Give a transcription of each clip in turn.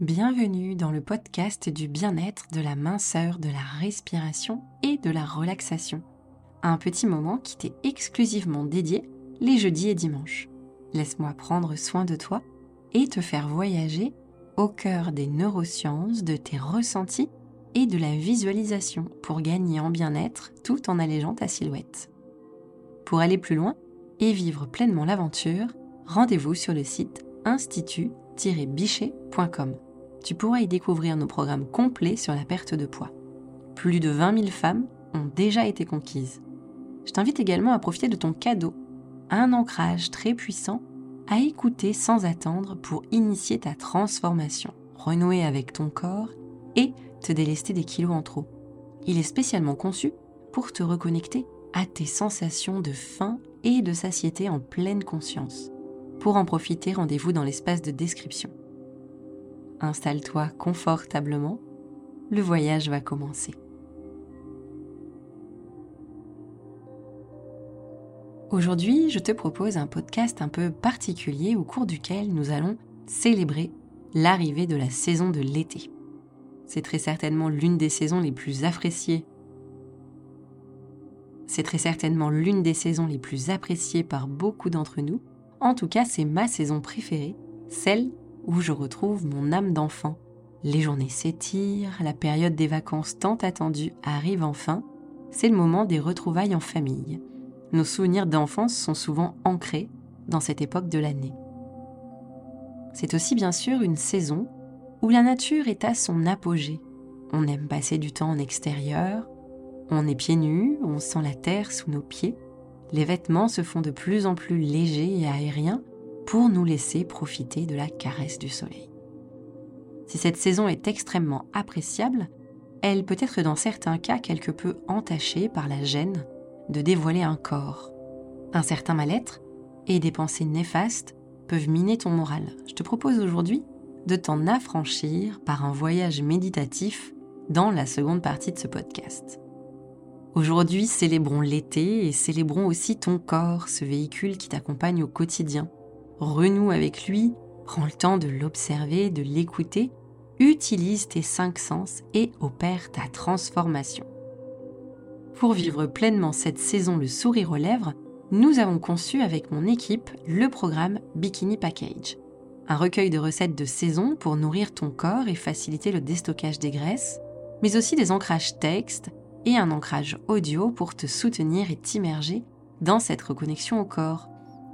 Bienvenue dans le podcast du bien-être, de la minceur, de la respiration et de la relaxation. Un petit moment qui t'est exclusivement dédié les jeudis et dimanches. Laisse-moi prendre soin de toi et te faire voyager au cœur des neurosciences, de tes ressentis et de la visualisation pour gagner en bien-être tout en allégeant ta silhouette. Pour aller plus loin et vivre pleinement l'aventure, rendez-vous sur le site institut-bichet.com tu pourras y découvrir nos programmes complets sur la perte de poids. Plus de 20 000 femmes ont déjà été conquises. Je t'invite également à profiter de ton cadeau, un ancrage très puissant à écouter sans attendre pour initier ta transformation, renouer avec ton corps et te délester des kilos en trop. Il est spécialement conçu pour te reconnecter à tes sensations de faim et de satiété en pleine conscience. Pour en profiter, rendez-vous dans l'espace de description. Installe-toi confortablement, le voyage va commencer. Aujourd'hui, je te propose un podcast un peu particulier au cours duquel nous allons célébrer l'arrivée de la saison de l'été. C'est très certainement l'une des saisons les plus appréciées. C'est très certainement l'une des saisons les plus appréciées par beaucoup d'entre nous. En tout cas, c'est ma saison préférée, celle où je retrouve mon âme d'enfant. Les journées s'étirent, la période des vacances tant attendue arrive enfin, c'est le moment des retrouvailles en famille. Nos souvenirs d'enfance sont souvent ancrés dans cette époque de l'année. C'est aussi bien sûr une saison où la nature est à son apogée. On aime passer du temps en extérieur, on est pieds nus, on sent la terre sous nos pieds, les vêtements se font de plus en plus légers et aériens, pour nous laisser profiter de la caresse du soleil. Si cette saison est extrêmement appréciable, elle peut être dans certains cas quelque peu entachée par la gêne de dévoiler un corps. Un certain mal-être et des pensées néfastes peuvent miner ton moral. Je te propose aujourd'hui de t'en affranchir par un voyage méditatif dans la seconde partie de ce podcast. Aujourd'hui, célébrons l'été et célébrons aussi ton corps, ce véhicule qui t'accompagne au quotidien renoue avec lui, prends le temps de l'observer, de l'écouter, utilise tes cinq sens et opère ta transformation. Pour vivre pleinement cette saison le sourire aux lèvres, nous avons conçu avec mon équipe le programme Bikini Package, un recueil de recettes de saison pour nourrir ton corps et faciliter le déstockage des graisses, mais aussi des ancrages texte et un ancrage audio pour te soutenir et t'immerger dans cette reconnexion au corps.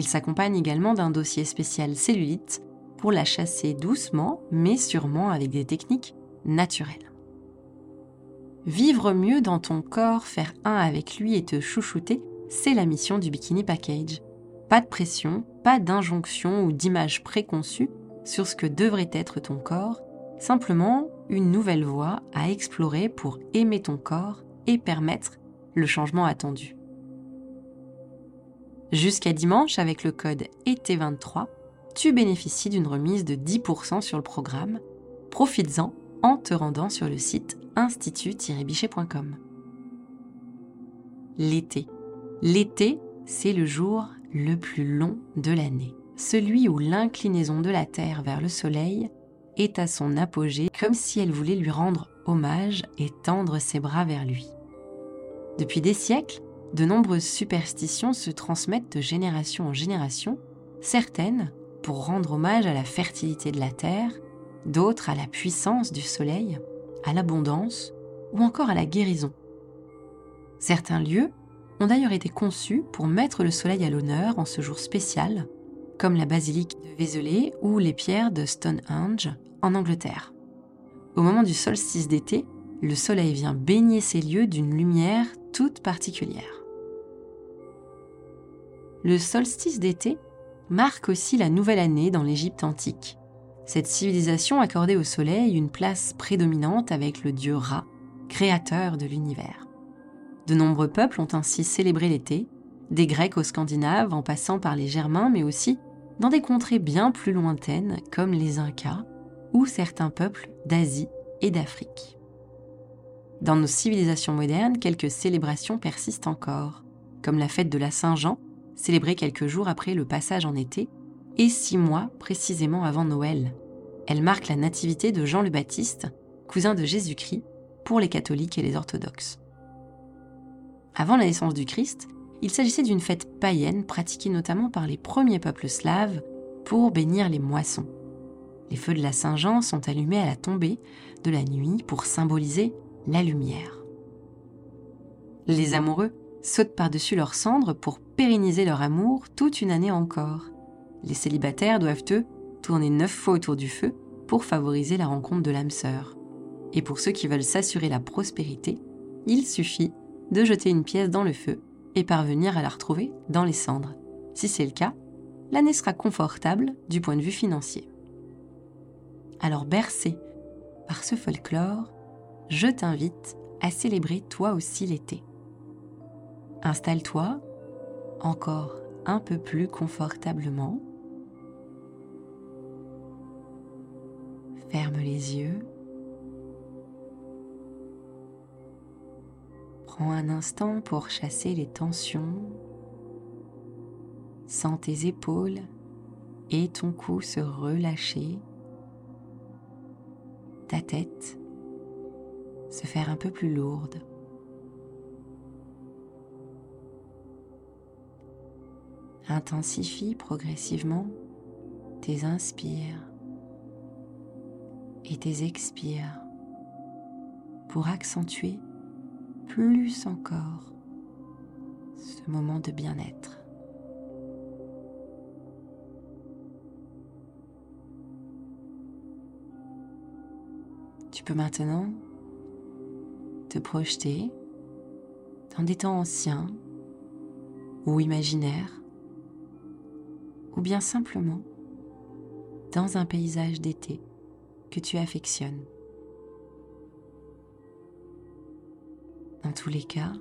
Il s'accompagne également d'un dossier spécial cellulite pour la chasser doucement mais sûrement avec des techniques naturelles. Vivre mieux dans ton corps, faire un avec lui et te chouchouter, c'est la mission du Bikini Package. Pas de pression, pas d'injonction ou d'image préconçue sur ce que devrait être ton corps, simplement une nouvelle voie à explorer pour aimer ton corps et permettre le changement attendu. Jusqu'à dimanche, avec le code ET23, tu bénéficies d'une remise de 10% sur le programme. Profites-en en te rendant sur le site institut-bichet.com. L'été. L'été, c'est le jour le plus long de l'année, celui où l'inclinaison de la Terre vers le Soleil est à son apogée comme si elle voulait lui rendre hommage et tendre ses bras vers lui. Depuis des siècles, de nombreuses superstitions se transmettent de génération en génération, certaines pour rendre hommage à la fertilité de la terre, d'autres à la puissance du soleil, à l'abondance ou encore à la guérison. Certains lieux ont d'ailleurs été conçus pour mettre le soleil à l'honneur en ce jour spécial, comme la basilique de Vézelay ou les pierres de Stonehenge en Angleterre. Au moment du solstice d'été, le soleil vient baigner ces lieux d'une lumière toute particulière. Le solstice d'été marque aussi la nouvelle année dans l'Égypte antique. Cette civilisation accordait au soleil une place prédominante avec le dieu Ra, créateur de l'univers. De nombreux peuples ont ainsi célébré l'été, des Grecs aux Scandinaves en passant par les Germains, mais aussi dans des contrées bien plus lointaines comme les Incas ou certains peuples d'Asie et d'Afrique. Dans nos civilisations modernes, quelques célébrations persistent encore, comme la fête de la Saint-Jean célébrée quelques jours après le passage en été, et six mois précisément avant Noël. Elle marque la nativité de Jean le Baptiste, cousin de Jésus-Christ, pour les catholiques et les orthodoxes. Avant la naissance du Christ, il s'agissait d'une fête païenne pratiquée notamment par les premiers peuples slaves pour bénir les moissons. Les feux de la Saint-Jean sont allumés à la tombée de la nuit pour symboliser la lumière. Les amoureux sautent par-dessus leurs cendres pour pérenniser leur amour toute une année encore. Les célibataires doivent, eux, tourner neuf fois autour du feu pour favoriser la rencontre de l'âme sœur. Et pour ceux qui veulent s'assurer la prospérité, il suffit de jeter une pièce dans le feu et parvenir à la retrouver dans les cendres. Si c'est le cas, l'année sera confortable du point de vue financier. Alors bercé par ce folklore, je t'invite à célébrer toi aussi l'été. Installe-toi encore un peu plus confortablement. Ferme les yeux. Prends un instant pour chasser les tensions. Sens tes épaules et ton cou se relâcher. Ta tête se faire un peu plus lourde. Intensifie progressivement tes inspires et tes expires pour accentuer plus encore ce moment de bien-être. Tu peux maintenant te projeter dans des temps anciens ou imaginaires ou bien simplement dans un paysage d'été que tu affectionnes. Dans tous les cas,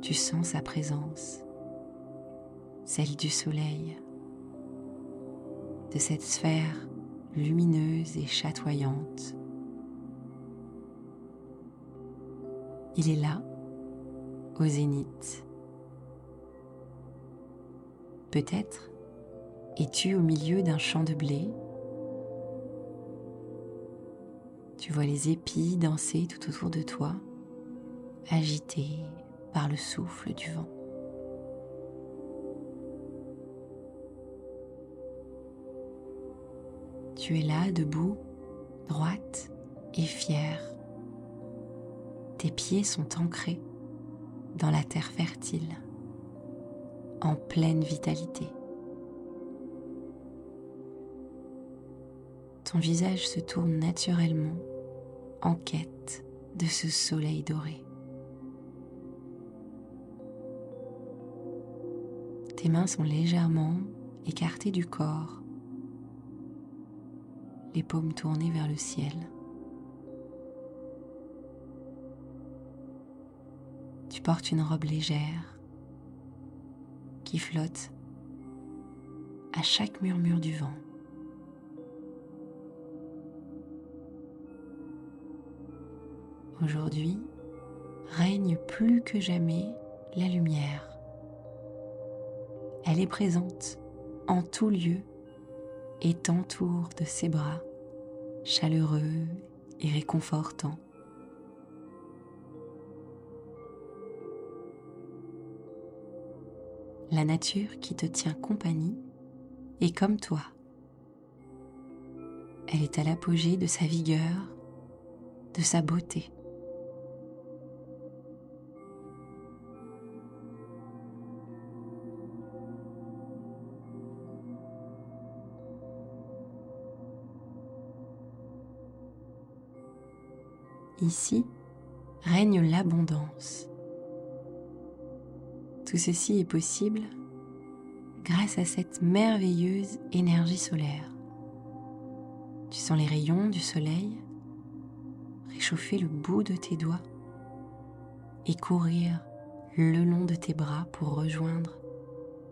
tu sens sa présence, celle du soleil, de cette sphère lumineuse et chatoyante. Il est là, au zénith. Peut-être es-tu au milieu d'un champ de blé? Tu vois les épis danser tout autour de toi, agités par le souffle du vent. Tu es là, debout, droite et fière. Tes pieds sont ancrés dans la terre fertile, en pleine vitalité. Ton visage se tourne naturellement en quête de ce soleil doré. Tes mains sont légèrement écartées du corps, les paumes tournées vers le ciel. Tu portes une robe légère qui flotte à chaque murmure du vent. Aujourd'hui, règne plus que jamais la lumière. Elle est présente en tout lieu et t'entoure de ses bras chaleureux et réconfortants. La nature qui te tient compagnie est comme toi. Elle est à l'apogée de sa vigueur, de sa beauté. Ici règne l'abondance. Tout ceci est possible grâce à cette merveilleuse énergie solaire. Tu sens les rayons du soleil réchauffer le bout de tes doigts et courir le long de tes bras pour rejoindre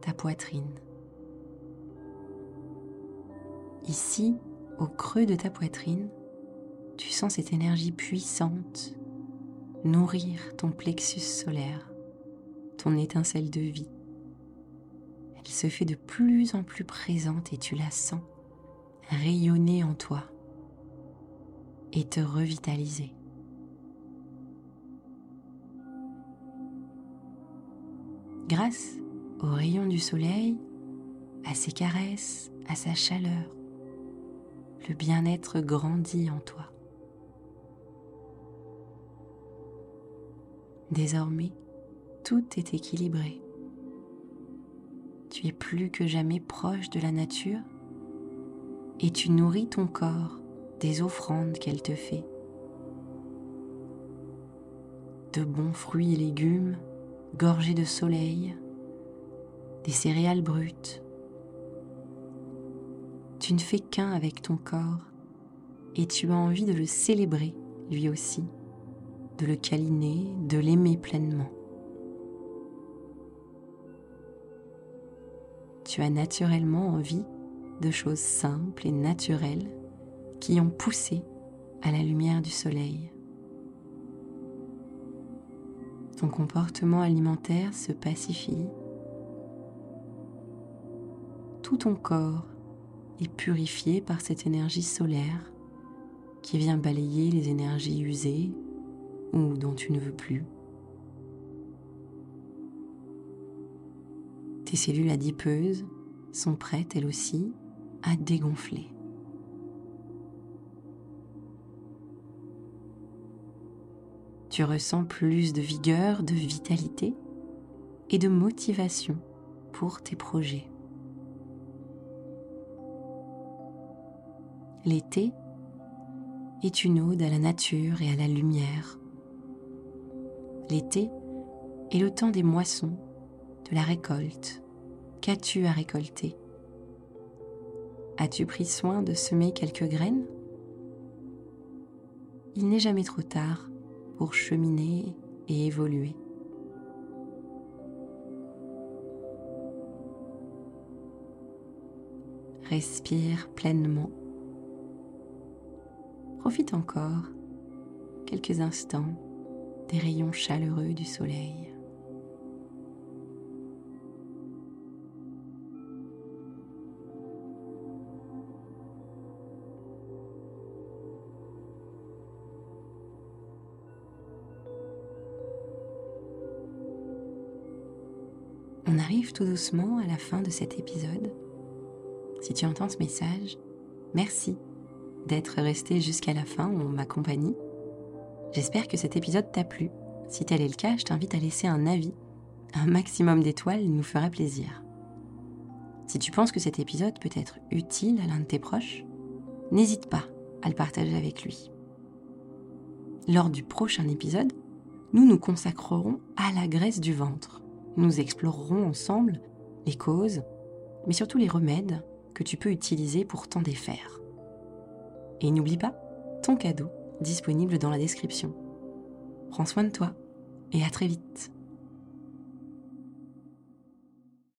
ta poitrine. Ici, au creux de ta poitrine, tu sens cette énergie puissante nourrir ton plexus solaire, ton étincelle de vie. Elle se fait de plus en plus présente et tu la sens rayonner en toi et te revitaliser. Grâce aux rayons du soleil, à ses caresses, à sa chaleur, le bien-être grandit en toi. Désormais, tout est équilibré. Tu es plus que jamais proche de la nature et tu nourris ton corps des offrandes qu'elle te fait. De bons fruits et légumes gorgés de soleil, des céréales brutes. Tu ne fais qu'un avec ton corps et tu as envie de le célébrer lui aussi, de le câliner, de l'aimer pleinement. Tu as naturellement envie de choses simples et naturelles qui ont poussé à la lumière du soleil. Ton comportement alimentaire se pacifie. Tout ton corps est purifié par cette énergie solaire qui vient balayer les énergies usées ou dont tu ne veux plus. Tes cellules adipeuses sont prêtes elles aussi à dégonfler. Tu ressens plus de vigueur, de vitalité et de motivation pour tes projets. L'été est une ode à la nature et à la lumière. L'été est le temps des moissons, de la récolte. Qu'as-tu à récolter? As-tu pris soin de semer quelques graines? Il n'est jamais trop tard pour cheminer et évoluer. Respire pleinement. Profite encore quelques instants des rayons chaleureux du soleil. On arrive tout doucement à la fin de cet épisode. Si tu entends ce message, merci d'être resté jusqu'à la fin en ma compagnie. J'espère que cet épisode t'a plu. Si tel est le cas, je t'invite à laisser un avis. Un maximum d'étoiles nous fera plaisir. Si tu penses que cet épisode peut être utile à l'un de tes proches, n'hésite pas à le partager avec lui. Lors du prochain épisode, nous nous consacrerons à la graisse du ventre. Nous explorerons ensemble les causes, mais surtout les remèdes que tu peux utiliser pour t'en défaire. Et n'oublie pas ton cadeau disponible dans la description. Prends soin de toi et à très vite.